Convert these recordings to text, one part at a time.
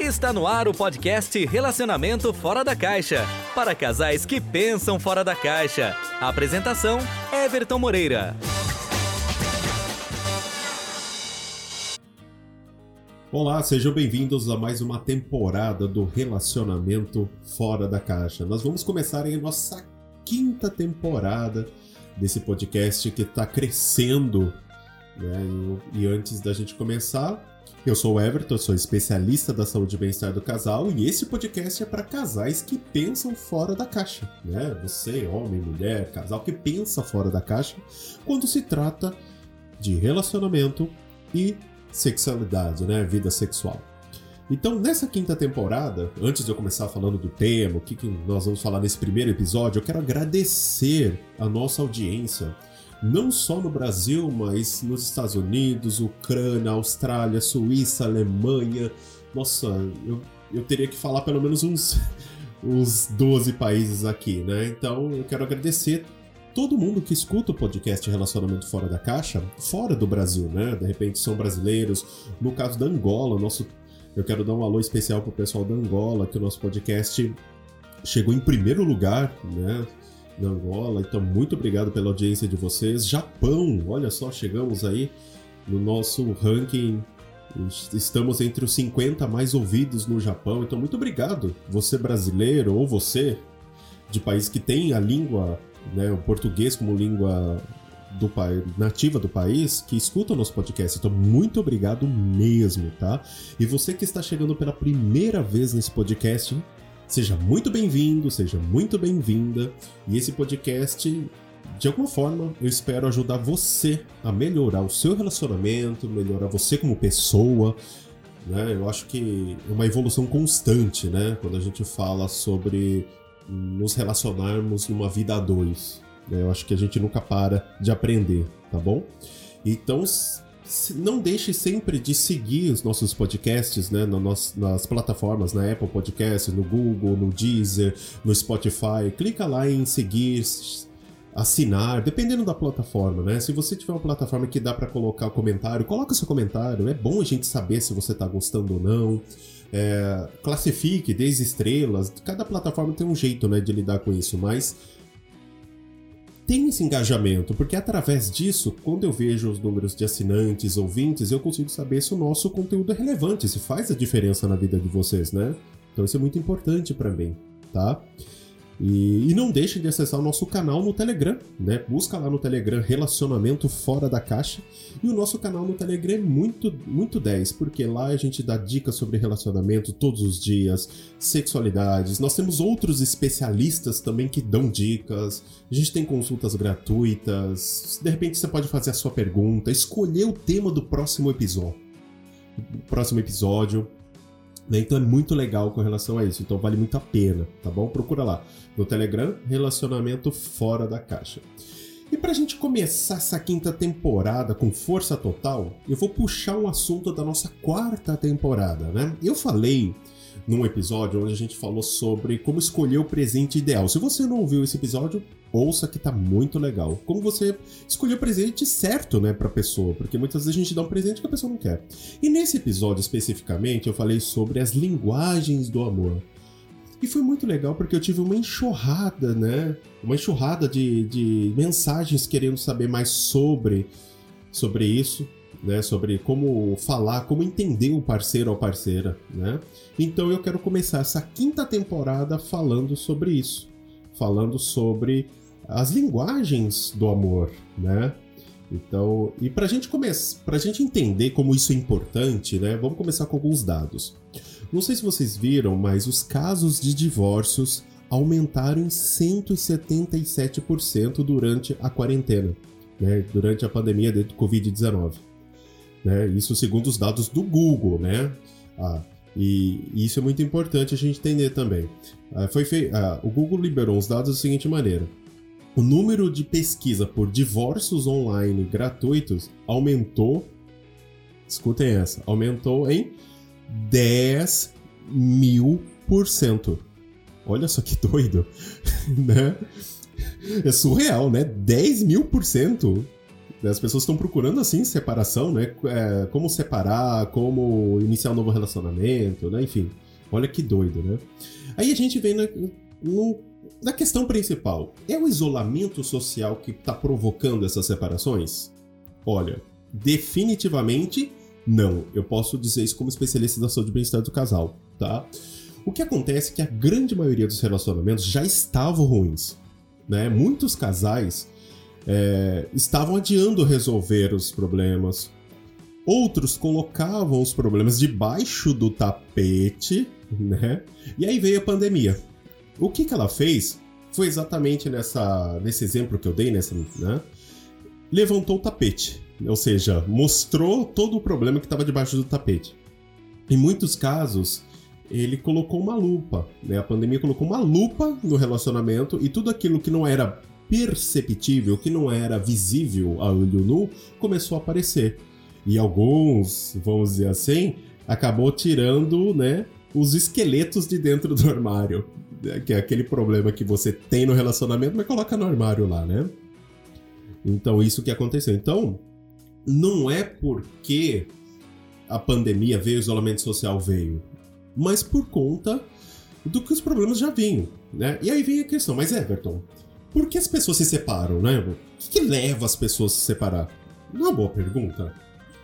Está no ar o podcast Relacionamento Fora da Caixa para casais que pensam fora da caixa. Apresentação: Everton Moreira. Olá, sejam bem-vindos a mais uma temporada do Relacionamento Fora da Caixa. Nós vamos começar em nossa quinta temporada desse podcast que está crescendo. Né? E antes da gente começar, eu sou o Everton, sou especialista da saúde e bem-estar do casal e esse podcast é para casais que pensam fora da caixa, né? Você, homem, mulher, casal que pensa fora da caixa quando se trata de relacionamento e sexualidade, né? Vida sexual. Então, nessa quinta temporada, antes de eu começar falando do tema, o que, que nós vamos falar nesse primeiro episódio, eu quero agradecer a nossa audiência não só no Brasil, mas nos Estados Unidos, Ucrânia, Austrália, Suíça, Alemanha. Nossa, eu, eu teria que falar pelo menos uns, uns 12 países aqui, né? Então eu quero agradecer todo mundo que escuta o podcast Relacionamento Fora da Caixa, fora do Brasil, né? De repente são brasileiros. No caso da Angola, nosso, eu quero dar um alô especial pro pessoal da Angola, que o nosso podcast chegou em primeiro lugar, né? Na Angola. Então, muito obrigado pela audiência de vocês. Japão, olha só, chegamos aí no nosso ranking. Estamos entre os 50 mais ouvidos no Japão. Então, muito obrigado, você brasileiro ou você de país que tem a língua, né, o português como língua do nativa do país que escuta o nosso podcast. Então, muito obrigado mesmo, tá? E você que está chegando pela primeira vez nesse podcast, Seja muito bem-vindo, seja muito bem-vinda. E esse podcast, de alguma forma, eu espero ajudar você a melhorar o seu relacionamento, melhorar você como pessoa. Né? Eu acho que é uma evolução constante, né? Quando a gente fala sobre nos relacionarmos numa vida a dois. Né? Eu acho que a gente nunca para de aprender, tá bom? Então, não deixe sempre de seguir os nossos podcasts né, nas, nas plataformas, na Apple Podcasts, no Google, no Deezer, no Spotify. Clica lá em seguir, assinar, dependendo da plataforma, né? Se você tiver uma plataforma que dá para colocar comentário, coloca seu comentário. É bom a gente saber se você está gostando ou não. É, classifique, dê estrelas. Cada plataforma tem um jeito, né, de lidar com isso, mas tem esse engajamento, porque através disso, quando eu vejo os números de assinantes, ouvintes, eu consigo saber se o nosso conteúdo é relevante, se faz a diferença na vida de vocês, né? Então isso é muito importante para mim, tá? E, e, não deixe de acessar o nosso canal no Telegram, né? Busca lá no Telegram Relacionamento Fora da Caixa. E o nosso canal no Telegram é muito, muito 10, porque lá a gente dá dicas sobre relacionamento todos os dias, sexualidades. Nós temos outros especialistas também que dão dicas. A gente tem consultas gratuitas. De repente você pode fazer a sua pergunta, escolher o tema do próximo episódio. Próximo episódio. Né? Então é muito legal com relação a isso. Então vale muito a pena, tá bom? Procura lá no Telegram, Relacionamento Fora da Caixa. E pra gente começar essa quinta temporada com força total, eu vou puxar um assunto da nossa quarta temporada, né? Eu falei num episódio onde a gente falou sobre como escolher o presente ideal. Se você não ouviu esse episódio, ouça que tá muito legal. Como você escolher o presente certo, né, pra pessoa, porque muitas vezes a gente dá um presente que a pessoa não quer. E nesse episódio especificamente, eu falei sobre as linguagens do amor. E foi muito legal porque eu tive uma enxurrada, né? Uma enxurrada de, de mensagens querendo saber mais sobre, sobre isso né, sobre como falar, como entender o parceiro ou parceira, né? Então eu quero começar essa quinta temporada falando sobre isso, falando sobre as linguagens do amor, né? Então, e para gente começar, para gente entender como isso é importante, né? Vamos começar com alguns dados. Não sei se vocês viram, mas os casos de divórcios aumentaram em 177% durante a quarentena, né? Durante a pandemia do Covid-19. Né? Isso segundo os dados do Google, né? Ah, e, isso é muito importante a gente entender também. Ah, foi fei... Ah, o Google liberou os dados da seguinte maneira: o número de pesquisa por divórcios online gratuitos aumentou. Escutem essa, aumentou em 10 mil por cento. Olha só que doido, né? É surreal, né? 10 mil por cento As pessoas estão procurando assim separação, né? É, como separar, como iniciar um novo relacionamento, né? Enfim, olha que doido, né? Aí a gente vem no, na questão principal. É o isolamento social que está provocando essas separações? Olha, definitivamente não. Eu posso dizer isso como especialista da saúde e bem-estar do casal, tá? O que acontece é que a grande maioria dos relacionamentos já estavam ruins. Né? Muitos casais é, estavam adiando resolver os problemas. Outros colocavam os problemas debaixo do tapete, né? E aí veio a pandemia. O que, que ela fez foi exatamente nessa, nesse exemplo que eu dei, nessa, né? Levantou o tapete, ou seja, mostrou todo o problema que estava debaixo do tapete. Em muitos casos, ele colocou uma lupa, né? A pandemia colocou uma lupa no relacionamento e tudo aquilo que não era perceptível, que não era visível a olho nu, começou a aparecer. E alguns, vamos dizer assim, acabou tirando, né, os esqueletos de dentro do armário? Que é aquele problema que você tem no relacionamento, mas coloca no armário lá, né? Então, isso que aconteceu. Então, não é porque a pandemia veio, o isolamento social veio mas por conta do que os problemas já vinham, né? E aí vem a questão, mas Everton, por que as pessoas se separam, né? O que, que leva as pessoas a se separar? Não é uma boa pergunta.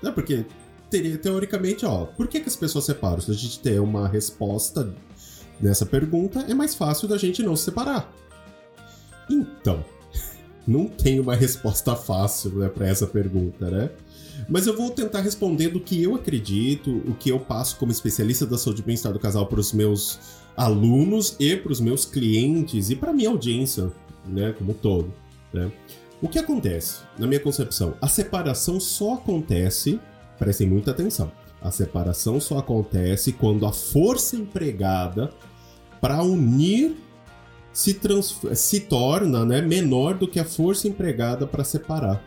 Né? Porque teria, teoricamente, ó, por que, que as pessoas se separam? Se a gente ter uma resposta nessa pergunta, é mais fácil da gente não se separar. Então, não tem uma resposta fácil né, para essa pergunta, né? Mas eu vou tentar responder do que eu acredito, o que eu passo como especialista da saúde e bem-estar do casal para os meus alunos e para os meus clientes e para minha audiência, né, como todo, né? O que acontece, na minha concepção, a separação só acontece, prestem muita atenção, a separação só acontece quando a força empregada para unir se, se torna né, menor do que a força empregada para separar.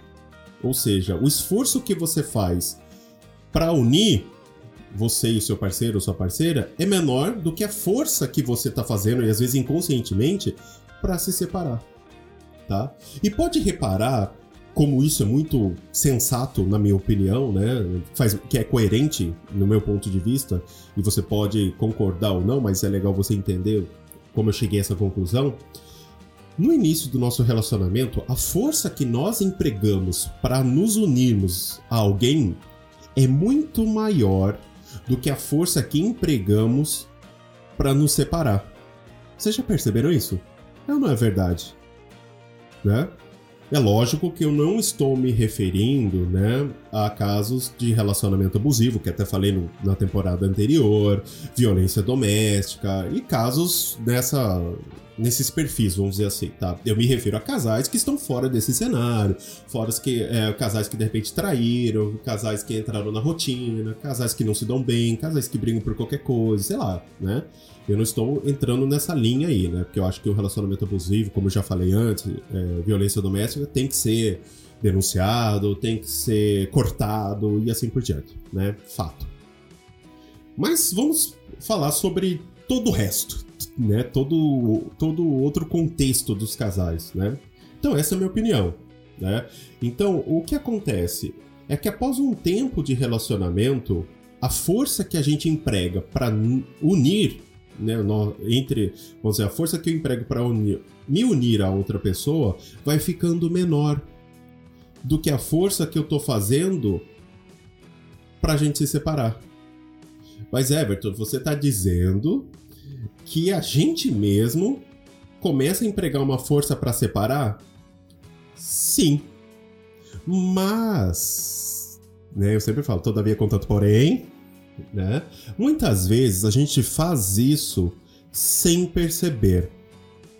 Ou seja, o esforço que você faz para unir você e seu parceiro ou sua parceira é menor do que a força que você está fazendo, e às vezes inconscientemente, para se separar. Tá? E pode reparar como isso é muito sensato, na minha opinião, né? Faz, que é coerente no meu ponto de vista, e você pode concordar ou não, mas é legal você entender como eu cheguei a essa conclusão. No início do nosso relacionamento, a força que nós empregamos para nos unirmos a alguém é muito maior do que a força que empregamos para nos separar. Vocês já perceberam isso? É ou não é verdade? Né? É lógico que eu não estou me referindo né, a casos de relacionamento abusivo, que até falei no, na temporada anterior, violência doméstica e casos dessa nesses perfis, vamos dizer assim, tá? Eu me refiro a casais que estão fora desse cenário, fora que, é, casais que de repente traíram, casais que entraram na rotina, casais que não se dão bem, casais que brigam por qualquer coisa, sei lá, né? Eu não estou entrando nessa linha aí, né? Porque eu acho que o relacionamento abusivo, como eu já falei antes, é, violência doméstica, tem que ser denunciado, tem que ser cortado e assim por diante, né? Fato. Mas vamos falar sobre todo o resto, né, todo, todo outro contexto dos casais, né? Então essa é a minha opinião, né? Então o que acontece é que após um tempo de relacionamento, a força que a gente emprega para unir, né, entre, vamos dizer, a força que eu emprego para me unir a outra pessoa vai ficando menor do que a força que eu tô fazendo para a gente se separar. Mas Everton, você está dizendo que a gente mesmo começa a empregar uma força para separar? Sim. Mas, né, eu sempre falo, todavia contanto porém, né? Muitas vezes a gente faz isso sem perceber,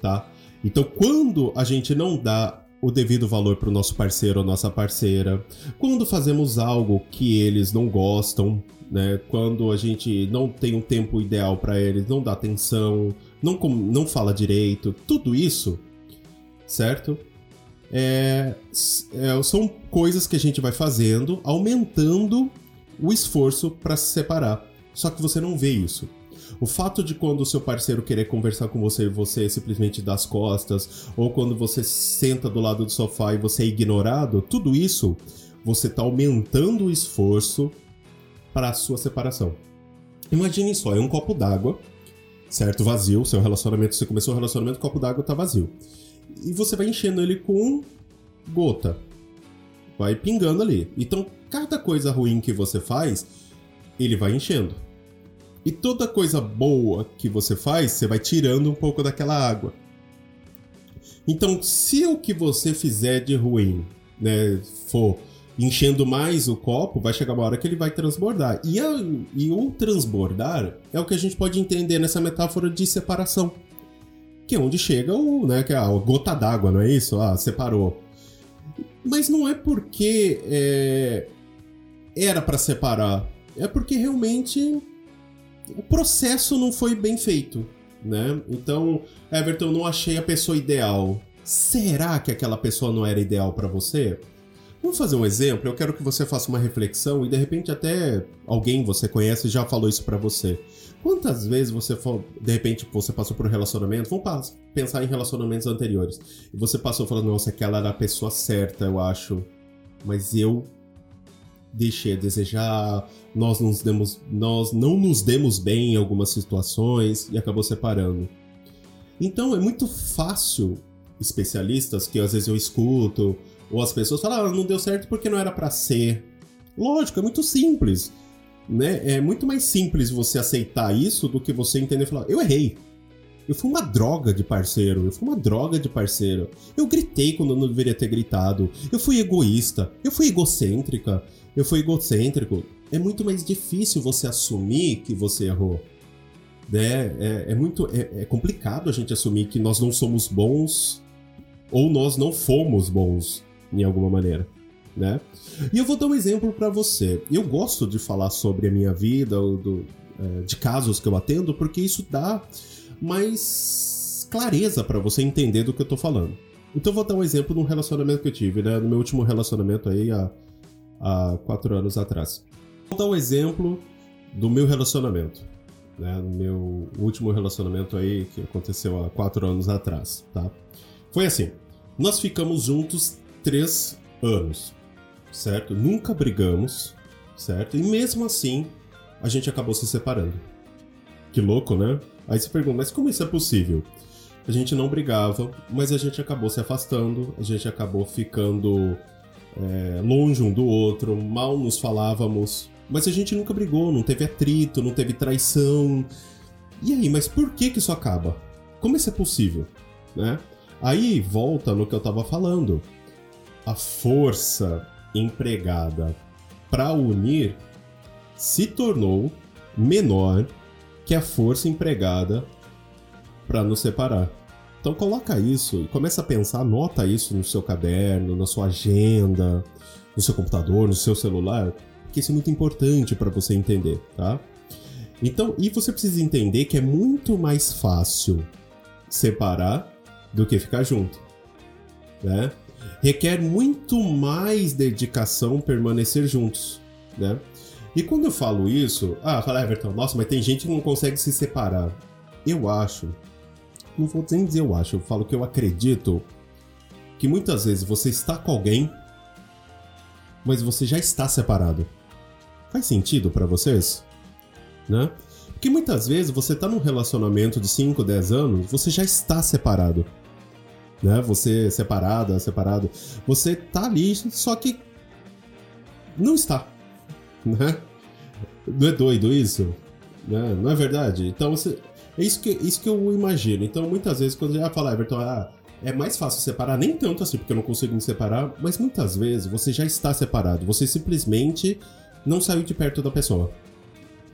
tá? Então, quando a gente não dá o devido valor para o nosso parceiro ou nossa parceira, quando fazemos algo que eles não gostam, né? Quando a gente não tem um tempo ideal para eles, não dá atenção, não, não fala direito, tudo isso, certo? É, é, são coisas que a gente vai fazendo, aumentando o esforço para se separar. Só que você não vê isso. O fato de quando o seu parceiro querer conversar com você e você simplesmente dá as costas, ou quando você senta do lado do sofá e você é ignorado, tudo isso você está aumentando o esforço para a sua separação. Imagine só, é um copo d'água, certo? Vazio, seu relacionamento, você começou o relacionamento, o copo d'água está vazio. E você vai enchendo ele com gota. Vai pingando ali. Então, cada coisa ruim que você faz, ele vai enchendo. E toda coisa boa que você faz, você vai tirando um pouco daquela água. Então, se o que você fizer de ruim, né, for enchendo mais o copo, vai chegar uma hora que ele vai transbordar. E, a, e o transbordar é o que a gente pode entender nessa metáfora de separação. Que é onde chega o, né, que é a gota d'água, não é isso? Ah, separou. Mas não é porque é, era para separar. É porque realmente o processo não foi bem feito, né? Então, Everton, não achei a pessoa ideal. Será que aquela pessoa não era ideal para você? Vamos fazer um exemplo? Eu quero que você faça uma reflexão e de repente até alguém você conhece já falou isso para você. Quantas vezes você de repente você passou por um relacionamento? Vamos pensar em relacionamentos anteriores. E você passou falando, nossa, aquela era a pessoa certa, eu acho. Mas eu deixei a desejar, nós, nos demos, nós não nos demos bem em algumas situações e acabou separando. Então é muito fácil, especialistas que às vezes eu escuto, ou as pessoas falam, ah, não deu certo porque não era para ser. Lógico, é muito simples. Né? É muito mais simples você aceitar isso do que você entender e falar, eu errei. Eu fui uma droga de parceiro, eu fui uma droga de parceiro. Eu gritei quando eu não deveria ter gritado. Eu fui egoísta, eu fui egocêntrica, eu fui egocêntrico. É muito mais difícil você assumir que você errou. Né? É, é muito é, é complicado a gente assumir que nós não somos bons ou nós não fomos bons em alguma maneira, né? E eu vou dar um exemplo para você. Eu gosto de falar sobre a minha vida, do, é, de casos que eu atendo, porque isso dá mais clareza para você entender do que eu tô falando. Então eu vou dar um exemplo de um relacionamento que eu tive, né? No meu último relacionamento aí, há, há quatro anos atrás. Vou dar um exemplo do meu relacionamento. Né, no meu último relacionamento aí, que aconteceu há quatro anos atrás, tá? Foi assim, nós ficamos juntos três anos, certo? Nunca brigamos, certo? E mesmo assim, a gente acabou se separando. Que louco, né? Aí você pergunta, mas como isso é possível? A gente não brigava, mas a gente acabou se afastando, a gente acabou ficando é, longe um do outro, mal nos falávamos, mas a gente nunca brigou, não teve atrito, não teve traição. E aí, mas por que que isso acaba? Como isso é possível, né? Aí volta no que eu tava falando a força empregada para unir se tornou menor que a força empregada para nos separar. Então coloca isso e começa a pensar, anota isso no seu caderno, na sua agenda, no seu computador, no seu celular, porque isso é muito importante para você entender, tá? Então, e você precisa entender que é muito mais fácil separar do que ficar junto, né? Requer muito mais dedicação permanecer juntos, né? E quando eu falo isso, ah, fala Everton, nossa, mas tem gente que não consegue se separar. Eu acho, não vou nem dizer eu acho, eu falo que eu acredito que muitas vezes você está com alguém, mas você já está separado. Faz sentido para vocês? Né? Porque muitas vezes você está num relacionamento de 5, 10 anos, você já está separado né? Você separada, separado, você tá ali, só que não está, né? Não é doido isso? Né? Não é verdade? Então você, é isso que, isso que eu imagino. Então muitas vezes quando já fala, Everton, ah, é mais fácil separar, nem tanto assim, porque eu não consigo me separar, mas muitas vezes você já está separado, você simplesmente não saiu de perto da pessoa.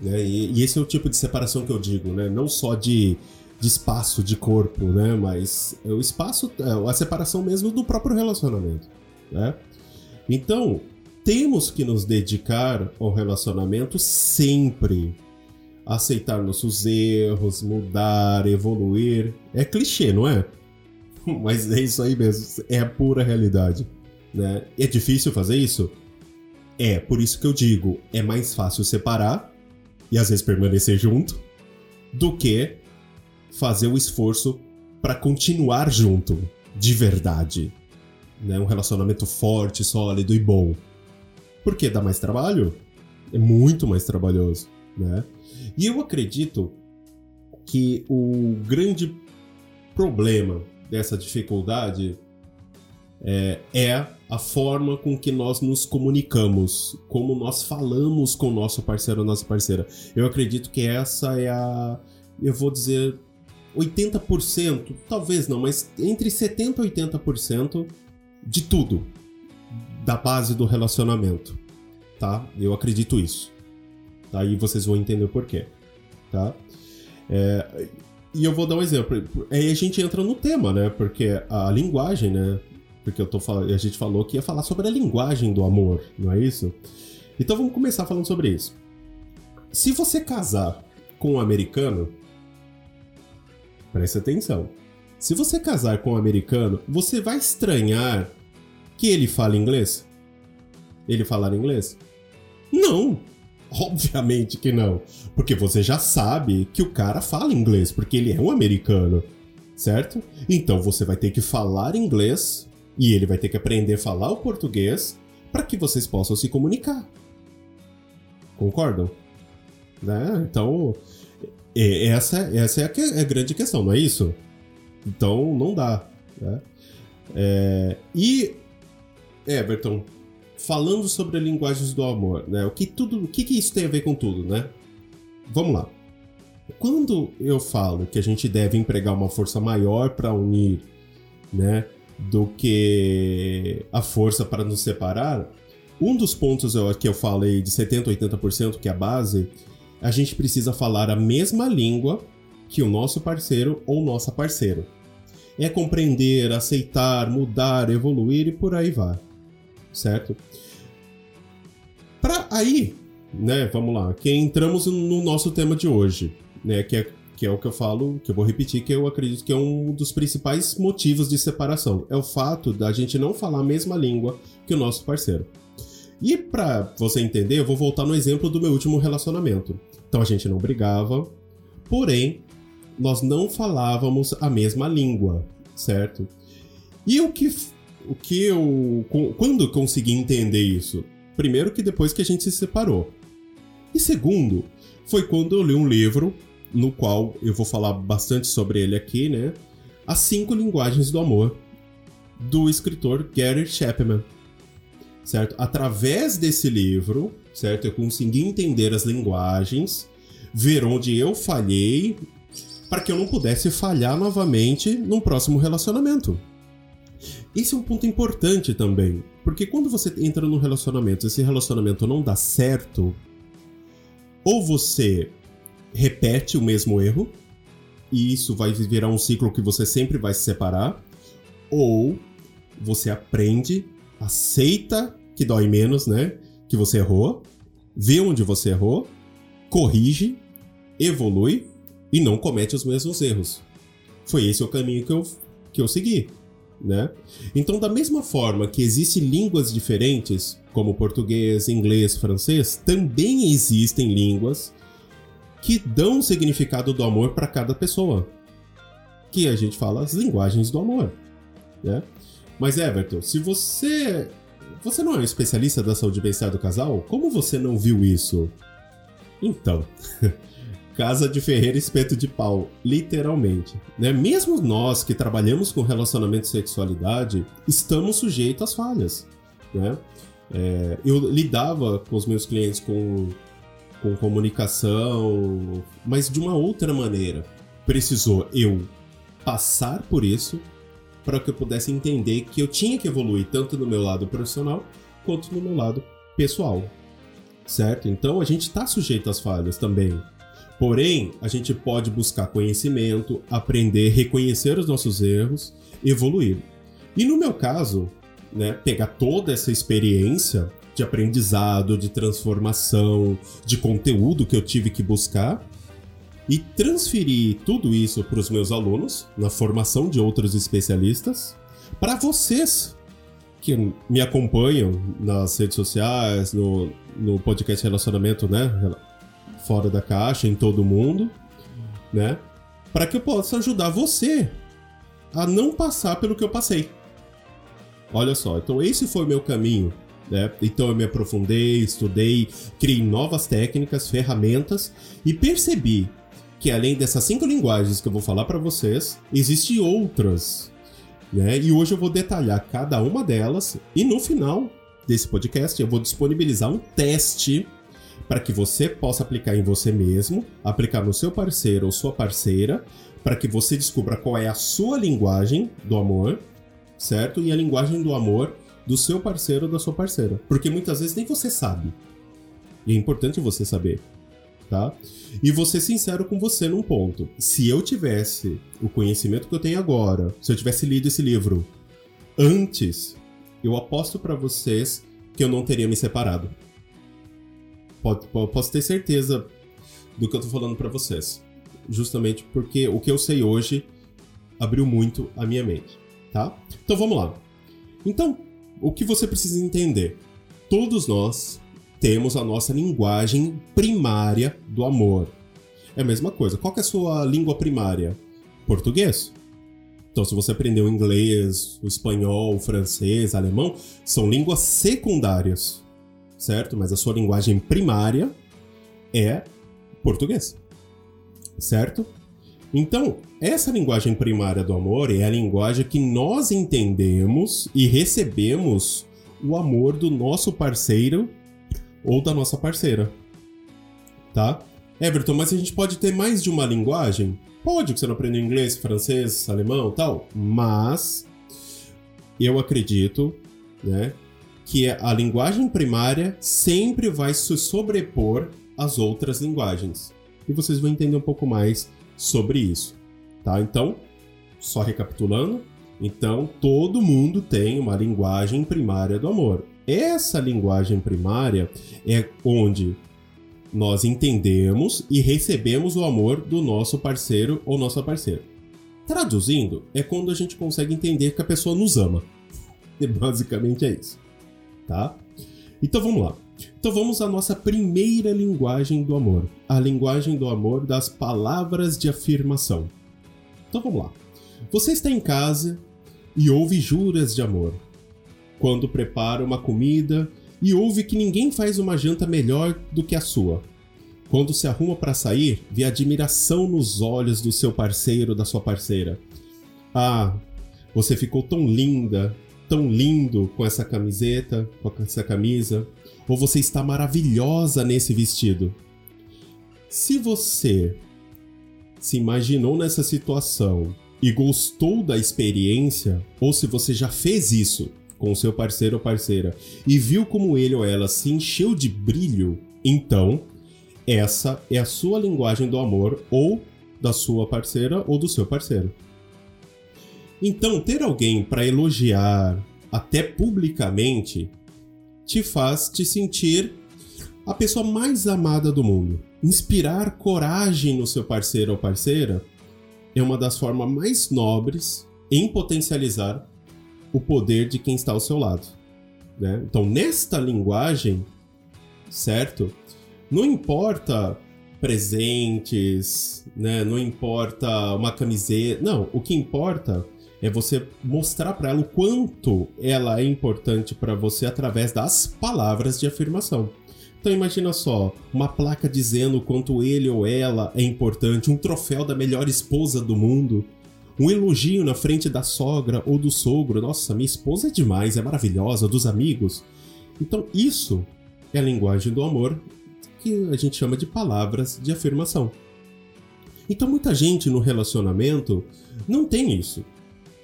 Né? E, e esse é o tipo de separação que eu digo, né? Não só de de espaço, de corpo, né? Mas é o espaço, é a separação mesmo do próprio relacionamento, né? Então, temos que nos dedicar ao relacionamento sempre. Aceitar nossos erros, mudar, evoluir. É clichê, não é? Mas é isso aí mesmo, é a pura realidade. Né? É difícil fazer isso? É, por isso que eu digo, é mais fácil separar e às vezes permanecer junto do que fazer o esforço para continuar junto, de verdade. Né? Um relacionamento forte, sólido e bom. Porque dá mais trabalho? É muito mais trabalhoso, né? E eu acredito que o grande problema dessa dificuldade é, é, a forma com que nós nos comunicamos, como nós falamos com o nosso parceiro ou nossa parceira. Eu acredito que essa é a, eu vou dizer, 80%, talvez não, mas entre 70% e 80% de tudo da base do relacionamento, tá? Eu acredito isso. Tá? Vocês vão entender o porquê, tá? É, e eu vou dar um exemplo. Aí a gente entra no tema, né? Porque a linguagem, né? Porque eu tô a gente falou que ia falar sobre a linguagem do amor, não é isso? Então vamos começar falando sobre isso. Se você casar com um americano, preste atenção. Se você casar com um americano, você vai estranhar que ele fale inglês? Ele falar inglês? Não! Obviamente que não. Porque você já sabe que o cara fala inglês, porque ele é um americano, certo? Então você vai ter que falar inglês e ele vai ter que aprender a falar o português para que vocês possam se comunicar. Concordam? Né? Então, essa, essa é, a, é a grande questão, não é isso? Então, não dá. Né? É, e, Everton, falando sobre linguagens do amor, né? O que tudo, o que, que isso tem a ver com tudo, né? Vamos lá. Quando eu falo que a gente deve empregar uma força maior para unir, né, do que a força para nos separar, um dos pontos que eu falei de 70 80% que é a base, a gente precisa falar a mesma língua que o nosso parceiro ou nossa parceira. É compreender, aceitar, mudar, evoluir e por aí vai certo? Para aí, né, vamos lá, que entramos no nosso tema de hoje, né, que é que é o que eu falo, que eu vou repetir, que eu acredito que é um dos principais motivos de separação. É o fato da gente não falar a mesma língua que o nosso parceiro. E para você entender, eu vou voltar no exemplo do meu último relacionamento. Então a gente não brigava, porém nós não falávamos a mesma língua, certo? E o que o que eu. Quando consegui entender isso? Primeiro, que depois que a gente se separou. E segundo, foi quando eu li um livro, no qual eu vou falar bastante sobre ele aqui, né? As Cinco Linguagens do Amor, do escritor Gary Chapman. Certo? Através desse livro, certo? Eu consegui entender as linguagens, ver onde eu falhei, para que eu não pudesse falhar novamente num próximo relacionamento. Esse é um ponto importante também, porque quando você entra num relacionamento, esse relacionamento não dá certo, ou você repete o mesmo erro, e isso vai virar um ciclo que você sempre vai se separar, ou você aprende, aceita que dói menos, né? Que você errou, vê onde você errou, corrige, evolui e não comete os mesmos erros. Foi esse o caminho que eu, que eu segui né? Então, da mesma forma que existem línguas diferentes, como português, inglês, francês, também existem línguas que dão o significado do amor para cada pessoa. Que a gente fala as linguagens do amor, né? Mas Everton, se você você não é um especialista da saúde bem-estar do casal, como você não viu isso? Então, Casa de Ferreira espeto de pau, literalmente. Né? Mesmo nós que trabalhamos com relacionamento e sexualidade, estamos sujeitos às falhas. Né? É, eu lidava com os meus clientes com, com comunicação, mas de uma outra maneira. Precisou eu passar por isso para que eu pudesse entender que eu tinha que evoluir tanto no meu lado profissional quanto no meu lado pessoal. Certo? Então a gente está sujeito às falhas também. Porém, a gente pode buscar conhecimento, aprender, reconhecer os nossos erros, evoluir. E no meu caso, né, pegar toda essa experiência de aprendizado, de transformação, de conteúdo que eu tive que buscar e transferir tudo isso para os meus alunos, na formação de outros especialistas, para vocês que me acompanham nas redes sociais, no, no podcast Relacionamento, né? fora da caixa em todo mundo, né? Para que eu possa ajudar você a não passar pelo que eu passei. Olha só, então esse foi o meu caminho. Né? Então eu me aprofundei, estudei, criei novas técnicas, ferramentas e percebi que além dessas cinco linguagens que eu vou falar para vocês, existem outras. Né? E hoje eu vou detalhar cada uma delas e no final desse podcast eu vou disponibilizar um teste para que você possa aplicar em você mesmo, aplicar no seu parceiro ou sua parceira, para que você descubra qual é a sua linguagem do amor, certo? E a linguagem do amor do seu parceiro ou da sua parceira. Porque muitas vezes nem você sabe. E é importante você saber, tá? E vou ser sincero com você num ponto. Se eu tivesse o conhecimento que eu tenho agora, se eu tivesse lido esse livro antes, eu aposto para vocês que eu não teria me separado. Pode, posso ter certeza do que eu tô falando para vocês. Justamente porque o que eu sei hoje abriu muito a minha mente, tá? Então vamos lá. Então, o que você precisa entender? Todos nós temos a nossa linguagem primária do amor. É a mesma coisa. Qual é a sua língua primária? Português. Então, se você aprendeu inglês, o espanhol, o francês, o alemão, são línguas secundárias, certo? Mas a sua linguagem primária é português, certo? Então, essa linguagem primária do amor é a linguagem que nós entendemos e recebemos o amor do nosso parceiro ou da nossa parceira. Tá? Everton, mas a gente pode ter mais de uma linguagem? Pode, que você não aprendeu inglês, francês, alemão tal. Mas eu acredito né, que a linguagem primária sempre vai se sobrepor às outras linguagens. E vocês vão entender um pouco mais sobre isso, tá? Então, só recapitulando, então todo mundo tem uma linguagem primária do amor. Essa linguagem primária é onde nós entendemos e recebemos o amor do nosso parceiro ou nossa parceira. Traduzindo, é quando a gente consegue entender que a pessoa nos ama. E basicamente é isso, tá? Então vamos lá. Então vamos à nossa primeira linguagem do amor, a linguagem do amor das palavras de afirmação. Então vamos lá. Você está em casa e ouve juras de amor. Quando prepara uma comida e ouve que ninguém faz uma janta melhor do que a sua. Quando se arruma para sair, vê admiração nos olhos do seu parceiro ou da sua parceira. Ah, você ficou tão linda, tão lindo com essa camiseta, com essa camisa ou você está maravilhosa nesse vestido. Se você se imaginou nessa situação e gostou da experiência, ou se você já fez isso com seu parceiro ou parceira e viu como ele ou ela se encheu de brilho, então essa é a sua linguagem do amor ou da sua parceira ou do seu parceiro. Então, ter alguém para elogiar, até publicamente, te faz te sentir a pessoa mais amada do mundo. Inspirar coragem no seu parceiro ou parceira é uma das formas mais nobres em potencializar o poder de quem está ao seu lado. Né? Então, nesta linguagem, certo? Não importa presentes, né? Não importa uma camiseta. Não, o que importa é você mostrar para ela o quanto ela é importante para você através das palavras de afirmação. Então imagina só, uma placa dizendo o quanto ele ou ela é importante, um troféu da melhor esposa do mundo, um elogio na frente da sogra ou do sogro, nossa, minha esposa é demais, é maravilhosa, dos amigos. Então isso é a linguagem do amor que a gente chama de palavras de afirmação. Então muita gente no relacionamento não tem isso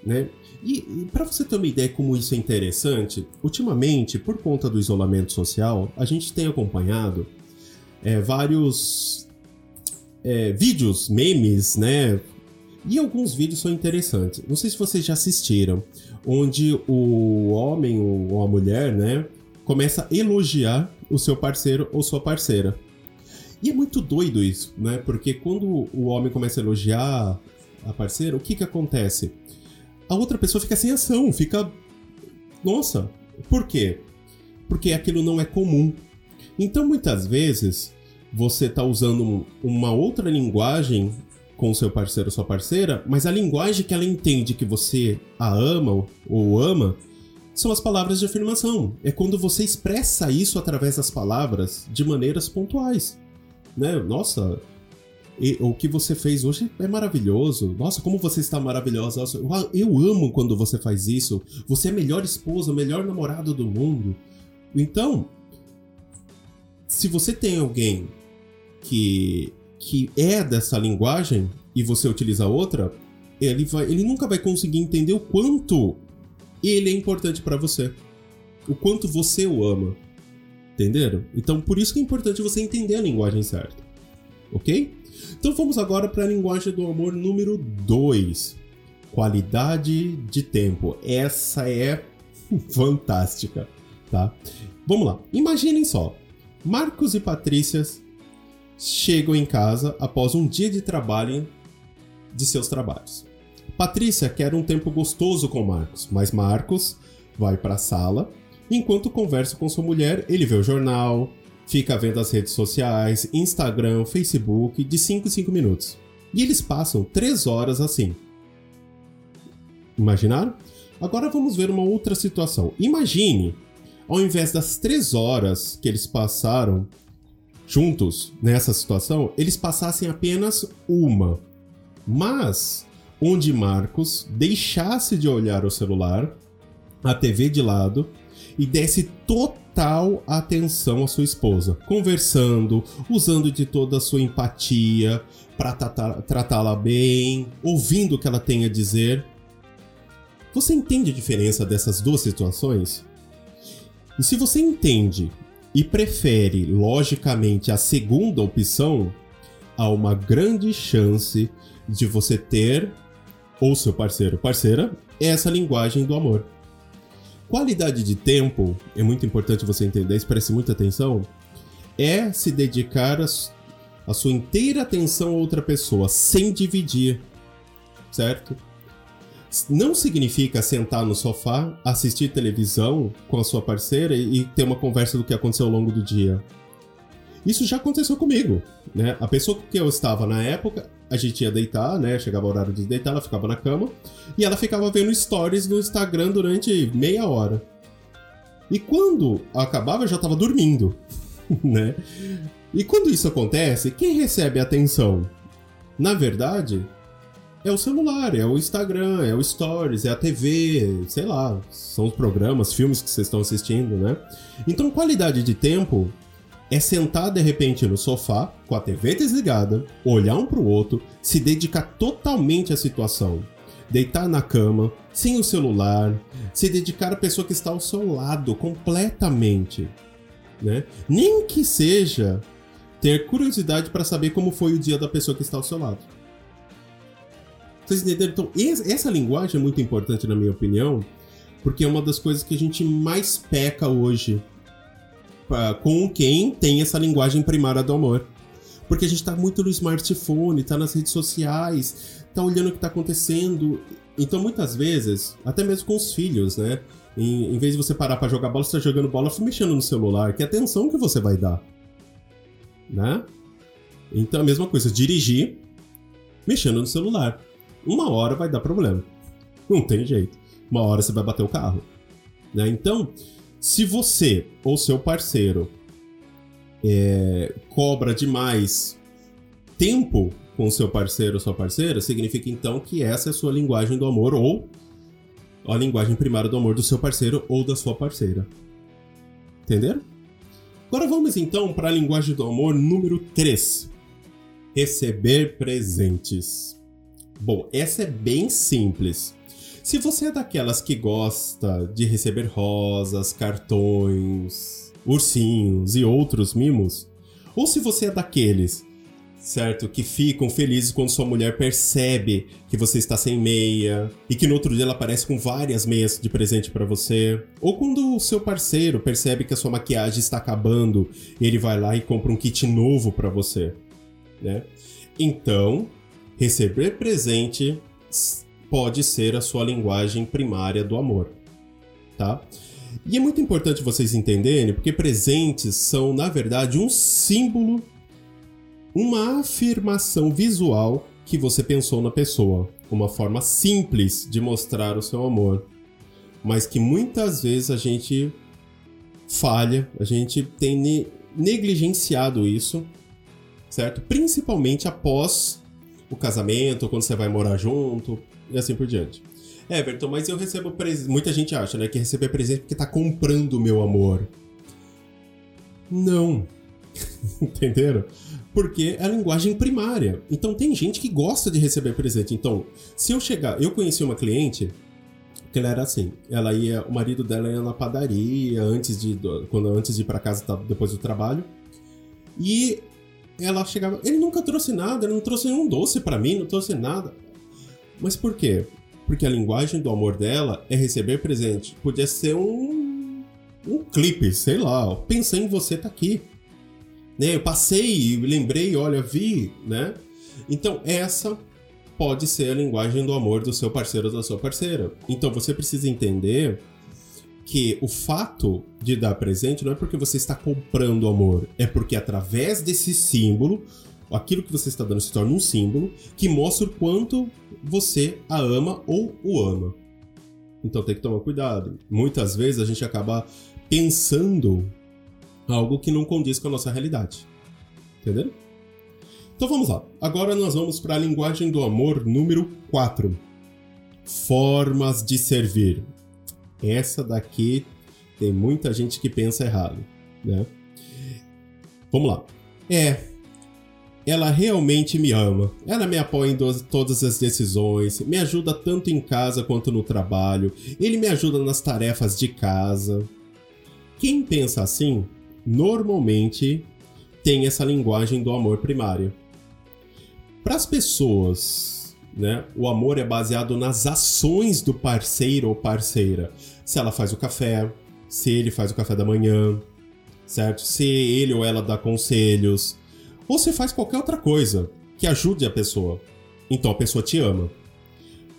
né? E, e para você ter uma ideia como isso é interessante, ultimamente, por conta do isolamento social, a gente tem acompanhado é, vários é, vídeos, memes, né? E alguns vídeos são interessantes. Não sei se vocês já assistiram, onde o homem ou a mulher, né, começa a elogiar o seu parceiro ou sua parceira. E é muito doido isso, né? Porque quando o homem começa a elogiar a parceira, o que que acontece? a outra pessoa fica sem ação, fica. Nossa, por quê? Porque aquilo não é comum. Então muitas vezes você está usando uma outra linguagem com seu parceiro ou sua parceira, mas a linguagem que ela entende que você a ama ou ama são as palavras de afirmação. É quando você expressa isso através das palavras de maneiras pontuais. Né? Nossa, o que você fez hoje é maravilhoso. Nossa, como você está maravilhosa. Eu amo quando você faz isso. Você é a melhor esposa, o melhor namorado do mundo. Então, se você tem alguém que, que é dessa linguagem e você utiliza outra, ele, vai, ele nunca vai conseguir entender o quanto ele é importante para você. O quanto você o ama. Entenderam? Então, por isso que é importante você entender a linguagem certa. Ok? Então, vamos agora para a linguagem do amor número 2. Qualidade de tempo. Essa é fantástica, tá? Vamos lá. Imaginem só. Marcos e Patrícia chegam em casa após um dia de trabalho de seus trabalhos. Patrícia quer um tempo gostoso com Marcos, mas Marcos vai para a sala. Enquanto conversa com sua mulher, ele vê o jornal, fica vendo as redes sociais, Instagram, Facebook, de 5 em 5 minutos. E eles passam 3 horas assim. Imaginaram? Agora vamos ver uma outra situação. Imagine, ao invés das 3 horas que eles passaram juntos nessa situação, eles passassem apenas uma. Mas onde Marcos deixasse de olhar o celular, a TV de lado e desse total atenção à sua esposa, conversando, usando de toda a sua empatia para tratá-la bem, ouvindo o que ela tem a dizer. Você entende a diferença dessas duas situações? E se você entende e prefere, logicamente, a segunda opção, há uma grande chance de você ter ou seu parceiro parceira essa linguagem do amor. Qualidade de tempo, é muito importante você entender, isso preste muita atenção, é se dedicar a, a sua inteira atenção a outra pessoa, sem dividir, certo? Não significa sentar no sofá, assistir televisão com a sua parceira e ter uma conversa do que aconteceu ao longo do dia. Isso já aconteceu comigo, né? A pessoa que eu estava na época, a gente ia deitar, né? Chegava o horário de deitar, ela ficava na cama e ela ficava vendo stories no Instagram durante meia hora. E quando acabava, eu já estava dormindo, né? E quando isso acontece, quem recebe a atenção? Na verdade, é o celular, é o Instagram, é o Stories, é a TV, sei lá, são os programas, filmes que vocês estão assistindo, né? Então, qualidade de tempo é sentar de repente no sofá, com a TV desligada, olhar um pro outro, se dedicar totalmente à situação. Deitar na cama, sem o celular, se dedicar à pessoa que está ao seu lado completamente. Né? Nem que seja ter curiosidade para saber como foi o dia da pessoa que está ao seu lado. Vocês entenderam? Então, essa linguagem é muito importante, na minha opinião, porque é uma das coisas que a gente mais peca hoje com quem tem essa linguagem primária do amor. Porque a gente tá muito no smartphone, tá nas redes sociais, tá olhando o que tá acontecendo. Então, muitas vezes, até mesmo com os filhos, né? Em, em vez de você parar para jogar bola, você tá jogando bola mexendo no celular. Que atenção que você vai dar. Né? Então, a mesma coisa, dirigir mexendo no celular. Uma hora vai dar problema. Não tem jeito. Uma hora você vai bater o carro. Né? Então, se você ou seu parceiro é, cobra demais tempo com seu parceiro ou sua parceira, significa então que essa é a sua linguagem do amor ou a linguagem primária do amor do seu parceiro ou da sua parceira. Entenderam? Agora vamos então para a linguagem do amor número 3. Receber presentes. Bom, essa é bem simples. Se você é daquelas que gosta de receber rosas, cartões, ursinhos e outros mimos, ou se você é daqueles, certo, que ficam felizes quando sua mulher percebe que você está sem meia e que no outro dia ela aparece com várias meias de presente para você, ou quando o seu parceiro percebe que a sua maquiagem está acabando, ele vai lá e compra um kit novo para você, né? Então, receber presente pode ser a sua linguagem primária do amor, tá? E é muito importante vocês entenderem, porque presentes são, na verdade, um símbolo, uma afirmação visual que você pensou na pessoa, uma forma simples de mostrar o seu amor, mas que muitas vezes a gente falha, a gente tem ne negligenciado isso, certo? Principalmente após o casamento, quando você vai morar junto e assim por diante. Everton, mas eu recebo presente. Muita gente acha, né, que receber presente porque tá comprando o meu amor. Não. Entenderam? Porque é a linguagem primária. Então tem gente que gosta de receber presente. Então, se eu chegar. Eu conheci uma cliente que ela era assim. Ela ia. O marido dela ia na padaria antes de. Quando, antes de ir pra casa depois do trabalho. E ela chegava. Ele nunca trouxe nada, ele não trouxe nenhum doce para mim, não trouxe nada. Mas por quê? Porque a linguagem do amor dela é receber presente. Podia ser um. um clipe, sei lá. Ó, Pensei em você, tá aqui. Né? Eu passei, lembrei, olha, vi, né? Então, essa pode ser a linguagem do amor do seu parceiro ou da sua parceira. Então, você precisa entender que o fato de dar presente não é porque você está comprando amor, é porque através desse símbolo, aquilo que você está dando se torna um símbolo que mostra o quanto você a ama ou o ama. Então tem que tomar cuidado. Muitas vezes a gente acaba pensando algo que não condiz com a nossa realidade. Entendeu? Então vamos lá. Agora nós vamos para a linguagem do amor número 4. Formas de servir. Essa daqui tem muita gente que pensa errado, né? Vamos lá. É, ela realmente me ama. Ela me apoia em todas as decisões, me ajuda tanto em casa quanto no trabalho. Ele me ajuda nas tarefas de casa. Quem pensa assim, normalmente tem essa linguagem do amor primário. Para as pessoas, né, o amor é baseado nas ações do parceiro ou parceira. Se ela faz o café, se ele faz o café da manhã, certo? Se ele ou ela dá conselhos, ou se faz qualquer outra coisa que ajude a pessoa. Então a pessoa te ama.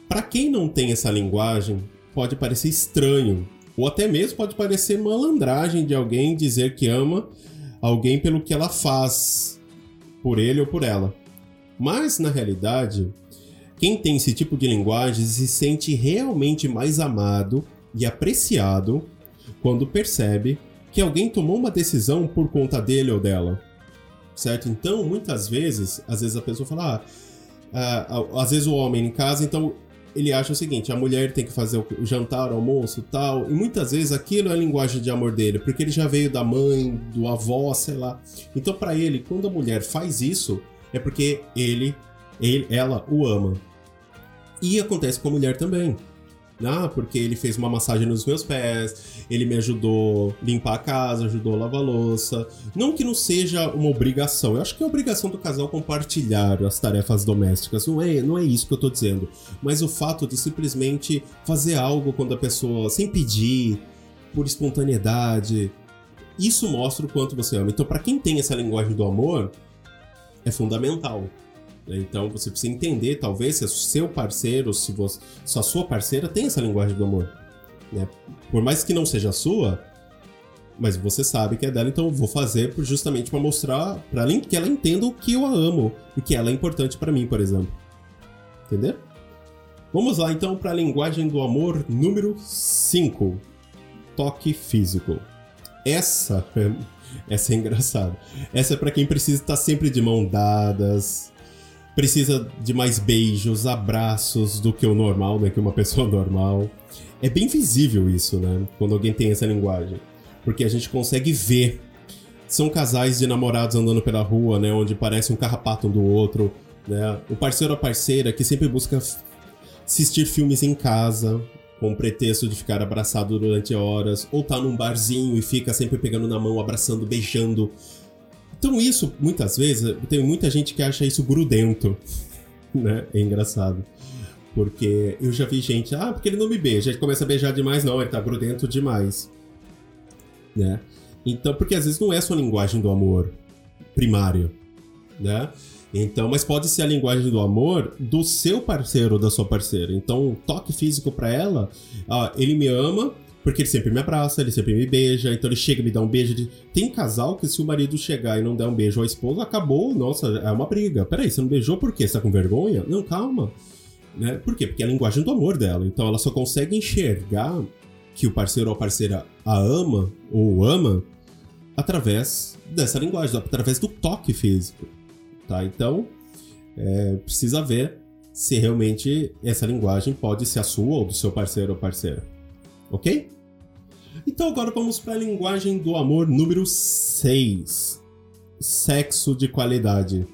Para quem não tem essa linguagem, pode parecer estranho, ou até mesmo pode parecer malandragem de alguém dizer que ama alguém pelo que ela faz por ele ou por ela. Mas na realidade, quem tem esse tipo de linguagem se sente realmente mais amado e apreciado quando percebe que alguém tomou uma decisão por conta dele ou dela. Certo? Então, muitas vezes, às vezes a pessoa fala, ah, ah, às vezes o homem em casa, então ele acha o seguinte: a mulher tem que fazer o jantar, o almoço tal. E muitas vezes aquilo é a linguagem de amor dele, porque ele já veio da mãe, do avó, sei lá. Então, para ele, quando a mulher faz isso, é porque ele, ele, ela o ama. E acontece com a mulher também. Ah, porque ele fez uma massagem nos meus pés, ele me ajudou a limpar a casa, ajudou a lavar a louça. Não que não seja uma obrigação, eu acho que é obrigação do casal compartilhar as tarefas domésticas, não é, não é isso que eu tô dizendo. Mas o fato de simplesmente fazer algo quando a pessoa, sem pedir, por espontaneidade, isso mostra o quanto você ama. Então, para quem tem essa linguagem do amor, é fundamental. Né? Então você precisa entender, talvez, se o seu parceiro, se, você, se a sua parceira tem essa linguagem do amor. Né? Por mais que não seja a sua, mas você sabe que é dela, então eu vou fazer justamente para mostrar para ela que ela entenda o que eu a amo e que ela é importante para mim, por exemplo. Entendeu? Vamos lá então para a linguagem do amor número 5. Toque físico. Essa essa é engraçada. Essa é para quem precisa estar sempre de mão dadas, precisa de mais beijos, abraços do que o normal, né? Que uma pessoa normal. É bem visível isso, né? Quando alguém tem essa linguagem. Porque a gente consegue ver. São casais de namorados andando pela rua, né? Onde parece um carrapato um do outro, né? O parceiro ou parceira que sempre busca assistir filmes em casa, com o pretexto de ficar abraçado durante horas, ou tá num barzinho e fica sempre pegando na mão, abraçando, beijando, então isso, muitas vezes, tem muita gente que acha isso grudento, né? É engraçado. Porque eu já vi gente, ah, porque ele não me beija, ele começa a beijar demais, não, ele tá grudento demais. Né? Então, porque às vezes não é sua linguagem do amor primário, né? Então, mas pode ser a linguagem do amor do seu parceiro ou da sua parceira. Então, toque físico para ela, ah, ele me ama Porque ele sempre me abraça, ele sempre me beija, então ele chega e me dá um beijo. De... Tem casal que se o marido chegar e não der um beijo à esposa, acabou, nossa, é uma briga. Peraí, você não beijou por quê? Você tá com vergonha? Não, calma. Né? Por quê? Porque é a linguagem do amor dela. Então ela só consegue enxergar que o parceiro ou a parceira a ama ou ama através dessa linguagem, através do toque físico. Tá? Então, é, precisa ver se realmente essa linguagem pode ser a sua ou do seu parceiro ou parceira. Ok? Então agora vamos para a linguagem do amor número 6. Sexo de qualidade.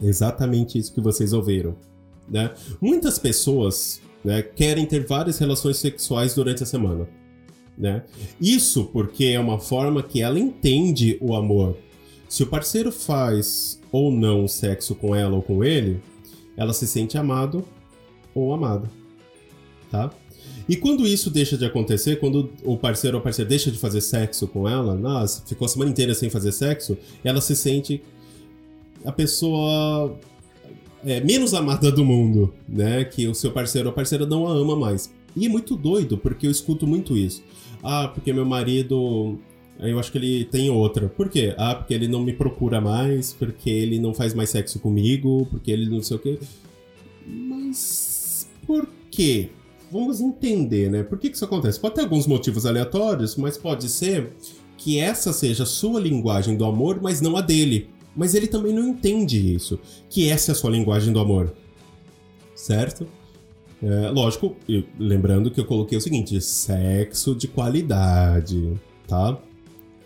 Exatamente isso que vocês ouviram. Né? Muitas pessoas né, querem ter várias relações sexuais durante a semana. Né? Isso porque é uma forma que ela entende o amor. Se o parceiro faz ou não sexo com ela ou com ele, ela se sente amado ou amada, tá? E quando isso deixa de acontecer, quando o parceiro ou a parceira deixa de fazer sexo com ela, nossa, ficou a semana inteira sem fazer sexo, ela se sente a pessoa é, menos amada do mundo, né? Que o seu parceiro ou a parceira não a ama mais. E é muito doido, porque eu escuto muito isso. Ah, porque meu marido. Eu acho que ele tem outra. Por quê? Ah, porque ele não me procura mais, porque ele não faz mais sexo comigo, porque ele não sei o quê. Mas. Por quê? Vamos entender, né? Por que, que isso acontece? Pode ter alguns motivos aleatórios, mas pode ser que essa seja a sua linguagem do amor, mas não a dele. Mas ele também não entende isso, que essa é a sua linguagem do amor. Certo? É, lógico, lembrando que eu coloquei o seguinte: sexo de qualidade, tá?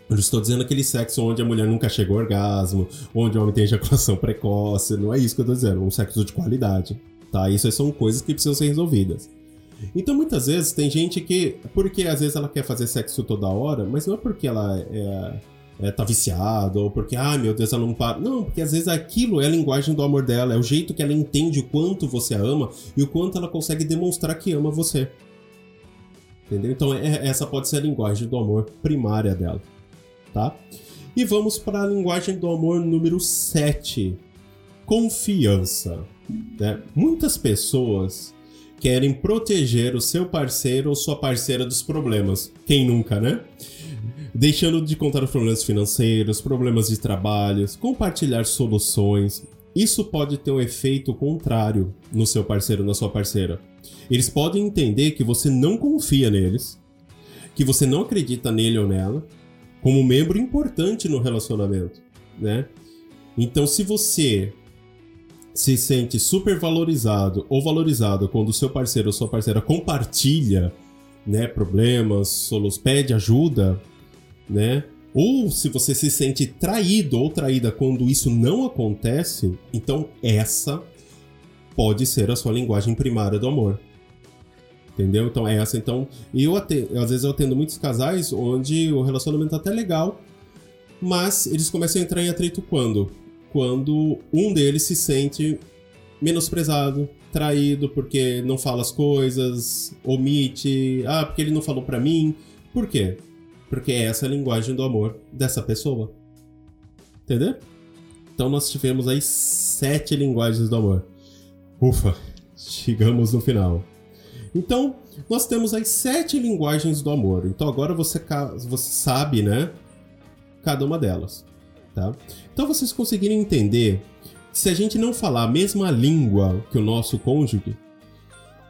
Eu estou dizendo aquele sexo onde a mulher nunca chega ao orgasmo, onde o homem tem ejaculação precoce, não é isso que eu estou dizendo, um sexo de qualidade, tá? Isso são coisas que precisam ser resolvidas. Então muitas vezes tem gente que, porque às vezes ela quer fazer sexo toda hora, mas não é porque ela é é, tá viciado, ou porque, ah, meu Deus, ela não para. Não, porque às vezes aquilo é a linguagem do amor dela, é o jeito que ela entende o quanto você a ama e o quanto ela consegue demonstrar que ama você. Entendeu? Então, é, essa pode ser a linguagem do amor primária dela, tá? E vamos para a linguagem do amor número 7. Confiança. Né? Muitas pessoas querem proteger o seu parceiro ou sua parceira dos problemas. Quem nunca, né? deixando de contar os problemas financeiros, problemas de trabalho, compartilhar soluções. Isso pode ter um efeito contrário no seu parceiro, na sua parceira. Eles podem entender que você não confia neles, que você não acredita nele ou nela, como membro importante no relacionamento, né? Então, se você se sente super valorizado ou valorizado quando o seu parceiro ou sua parceira compartilha né, problemas, solos, pede ajuda, né? Ou se você se sente traído ou traída quando isso não acontece, então essa pode ser a sua linguagem primária do amor. Entendeu? Então é essa. Então, eu atendo, às vezes eu atendo muitos casais onde o relacionamento tá até legal, mas eles começam a entrar em atrito quando? Quando um deles se sente menosprezado, traído porque não fala as coisas, omite, ah, porque ele não falou para mim. Por quê? Porque é essa a linguagem do amor dessa pessoa. Entendeu? Então nós tivemos aí sete linguagens do amor. Ufa, chegamos no final. Então, nós temos aí sete linguagens do amor. Então agora você, você sabe, né? Cada uma delas. Tá? Então vocês conseguirem entender que se a gente não falar a mesma língua que o nosso cônjuge,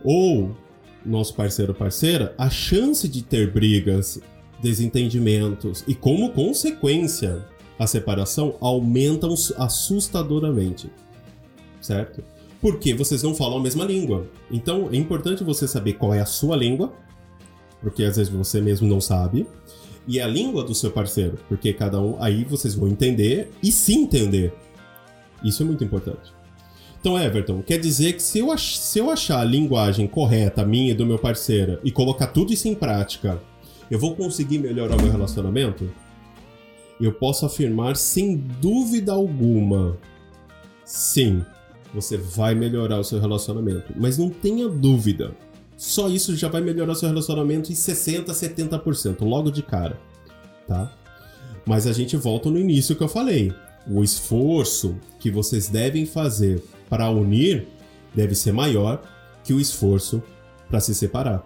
ou nosso parceiro ou parceira, a chance de ter brigas desentendimentos e, como consequência, a separação aumentam assustadoramente, certo? Porque vocês não falam a mesma língua. Então é importante você saber qual é a sua língua, porque às vezes você mesmo não sabe, e a língua do seu parceiro, porque cada um aí vocês vão entender e se entender. Isso é muito importante. Então, Everton, quer dizer que se eu, se eu achar a linguagem correta, minha e do meu parceiro, e colocar tudo isso em prática eu vou conseguir melhorar o meu relacionamento? Eu posso afirmar sem dúvida alguma, sim, você vai melhorar o seu relacionamento. Mas não tenha dúvida. Só isso já vai melhorar seu relacionamento em 60, 70%, logo de cara, tá? Mas a gente volta no início que eu falei. O esforço que vocês devem fazer para unir deve ser maior que o esforço para se separar.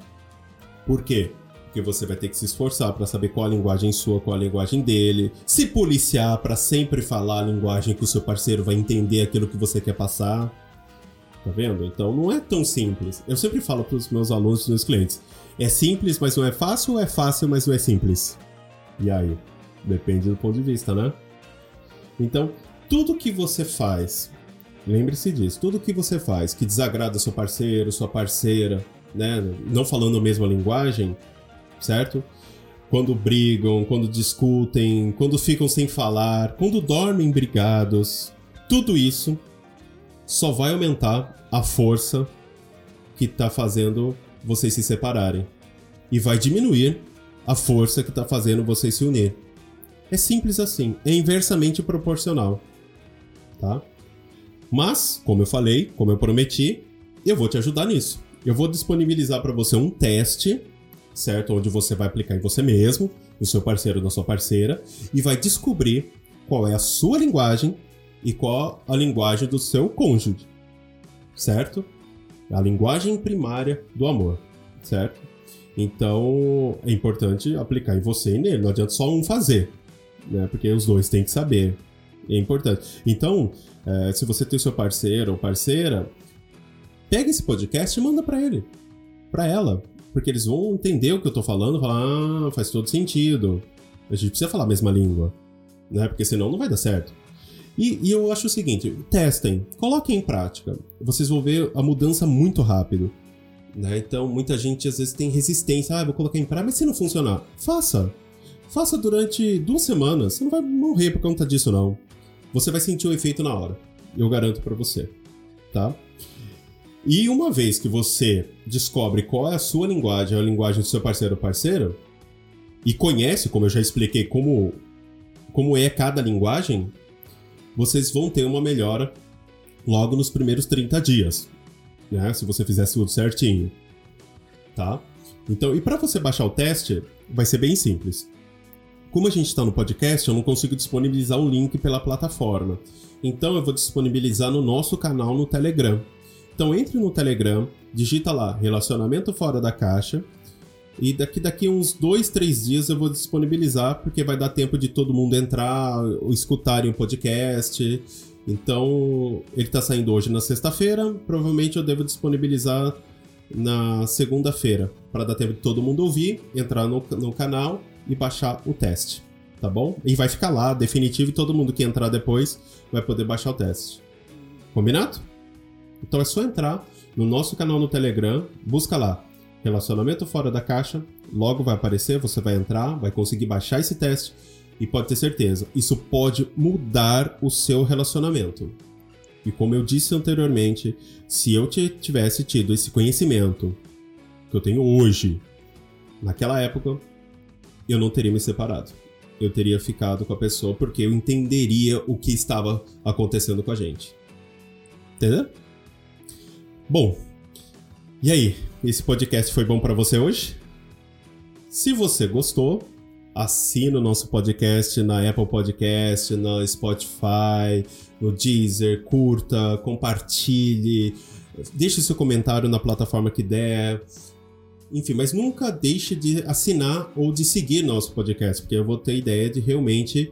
Por quê? Porque você vai ter que se esforçar para saber qual a linguagem sua, qual a linguagem dele, se policiar para sempre falar a linguagem que o seu parceiro vai entender aquilo que você quer passar. Tá vendo? Então não é tão simples. Eu sempre falo para os meus alunos, os meus clientes: é simples, mas não é fácil, ou é fácil, mas não é simples? E aí? Depende do ponto de vista, né? Então, tudo que você faz, lembre-se disso, tudo que você faz que desagrada seu parceiro, sua parceira, né? Não falando a mesma linguagem, certo? Quando brigam, quando discutem, quando ficam sem falar, quando dormem brigados, tudo isso só vai aumentar a força que está fazendo vocês se separarem e vai diminuir a força que está fazendo vocês se unir. É simples assim, é inversamente proporcional, tá? Mas, como eu falei, como eu prometi, eu vou te ajudar nisso. Eu vou disponibilizar para você um teste, certo? Onde você vai aplicar em você mesmo, no seu parceiro ou na sua parceira, e vai descobrir qual é a sua linguagem e qual a linguagem do seu cônjuge, certo? A linguagem primária do amor, certo? Então é importante aplicar em você e nele, não adianta só um fazer, né? Porque os dois têm que saber. É importante. Então, é, se você tem seu parceiro ou parceira, pega esse podcast e manda para ele, para ela, porque eles vão entender o que eu tô falando, falar, ah, faz todo sentido. A gente precisa falar a mesma língua, né? Porque senão não vai dar certo. E, e, eu acho o seguinte: testem, coloquem em prática. Vocês vão ver a mudança muito rápido. Né? Então, muita gente às vezes tem resistência. Ah, vou colocar em prática, mas se não funcionar, faça. Faça durante duas semanas. Você não vai morrer por conta disso, não. Você vai sentir o efeito na hora. Eu garanto para você. Tá? E uma vez que você descobre qual é a sua linguagem, a linguagem do seu parceiro ou parceira, e conhece, como eu já expliquei, como, como é cada linguagem, vocês vão ter uma melhora logo nos primeiros 30 dias, né? Se você fizer tudo certinho, tá? Então, e para você baixar o teste, vai ser bem simples. Como a gente está no podcast, eu não consigo disponibilizar o link pela plataforma. Então, eu vou disponibilizar no nosso canal no Telegram. Então, entre no Telegram, digita lá Relacionamento Fora da Caixa e daqui daqui uns dois, três dias eu vou disponibilizar, porque vai dar tempo de todo mundo entrar, escutarem o podcast. Então, ele está saindo hoje na sexta-feira. Provavelmente eu devo disponibilizar na segunda-feira, para dar tempo de todo mundo ouvir, entrar no, no canal e baixar o teste. Tá bom? E vai ficar lá, definitivo, e todo mundo que entrar depois vai poder baixar o teste. Combinado? Então é só entrar no nosso canal no Telegram, busca lá Relacionamento fora da caixa, logo vai aparecer, você vai entrar, vai conseguir baixar esse teste e pode ter certeza, isso pode mudar o seu relacionamento. E como eu disse anteriormente, se eu tivesse tido esse conhecimento que eu tenho hoje, naquela época, eu não teria me separado. Eu teria ficado com a pessoa porque eu entenderia o que estava acontecendo com a gente. Entendeu? Bom, e aí, esse podcast foi bom para você hoje? Se você gostou, assina o nosso podcast na Apple Podcast, na Spotify, no Deezer, curta, compartilhe, deixe seu comentário na plataforma que der. Enfim, mas nunca deixe de assinar ou de seguir nosso podcast, porque eu vou ter ideia de realmente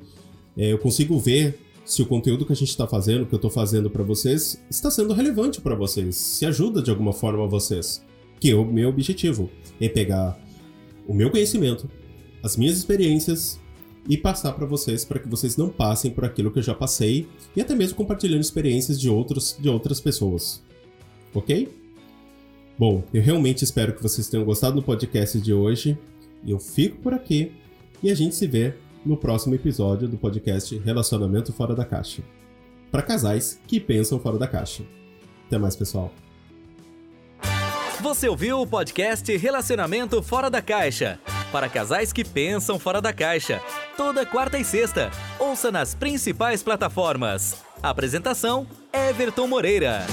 é, eu consigo ver se o conteúdo que a gente está fazendo, que eu estou fazendo para vocês, está sendo relevante para vocês, se ajuda de alguma forma a vocês. Que é o meu objetivo é pegar o meu conhecimento, as minhas experiências e passar para vocês para que vocês não passem por aquilo que eu já passei e até mesmo compartilhando experiências de outros de outras pessoas. OK? Bom, eu realmente espero que vocês tenham gostado do podcast de hoje. Eu fico por aqui e a gente se vê no próximo episódio do podcast Relacionamento Fora da Caixa. Para casais que pensam fora da caixa. Até mais, pessoal. Você ouviu o podcast Relacionamento Fora da Caixa? Para casais que pensam fora da caixa. Toda quarta e sexta. Ouça nas principais plataformas. Apresentação: Everton Moreira.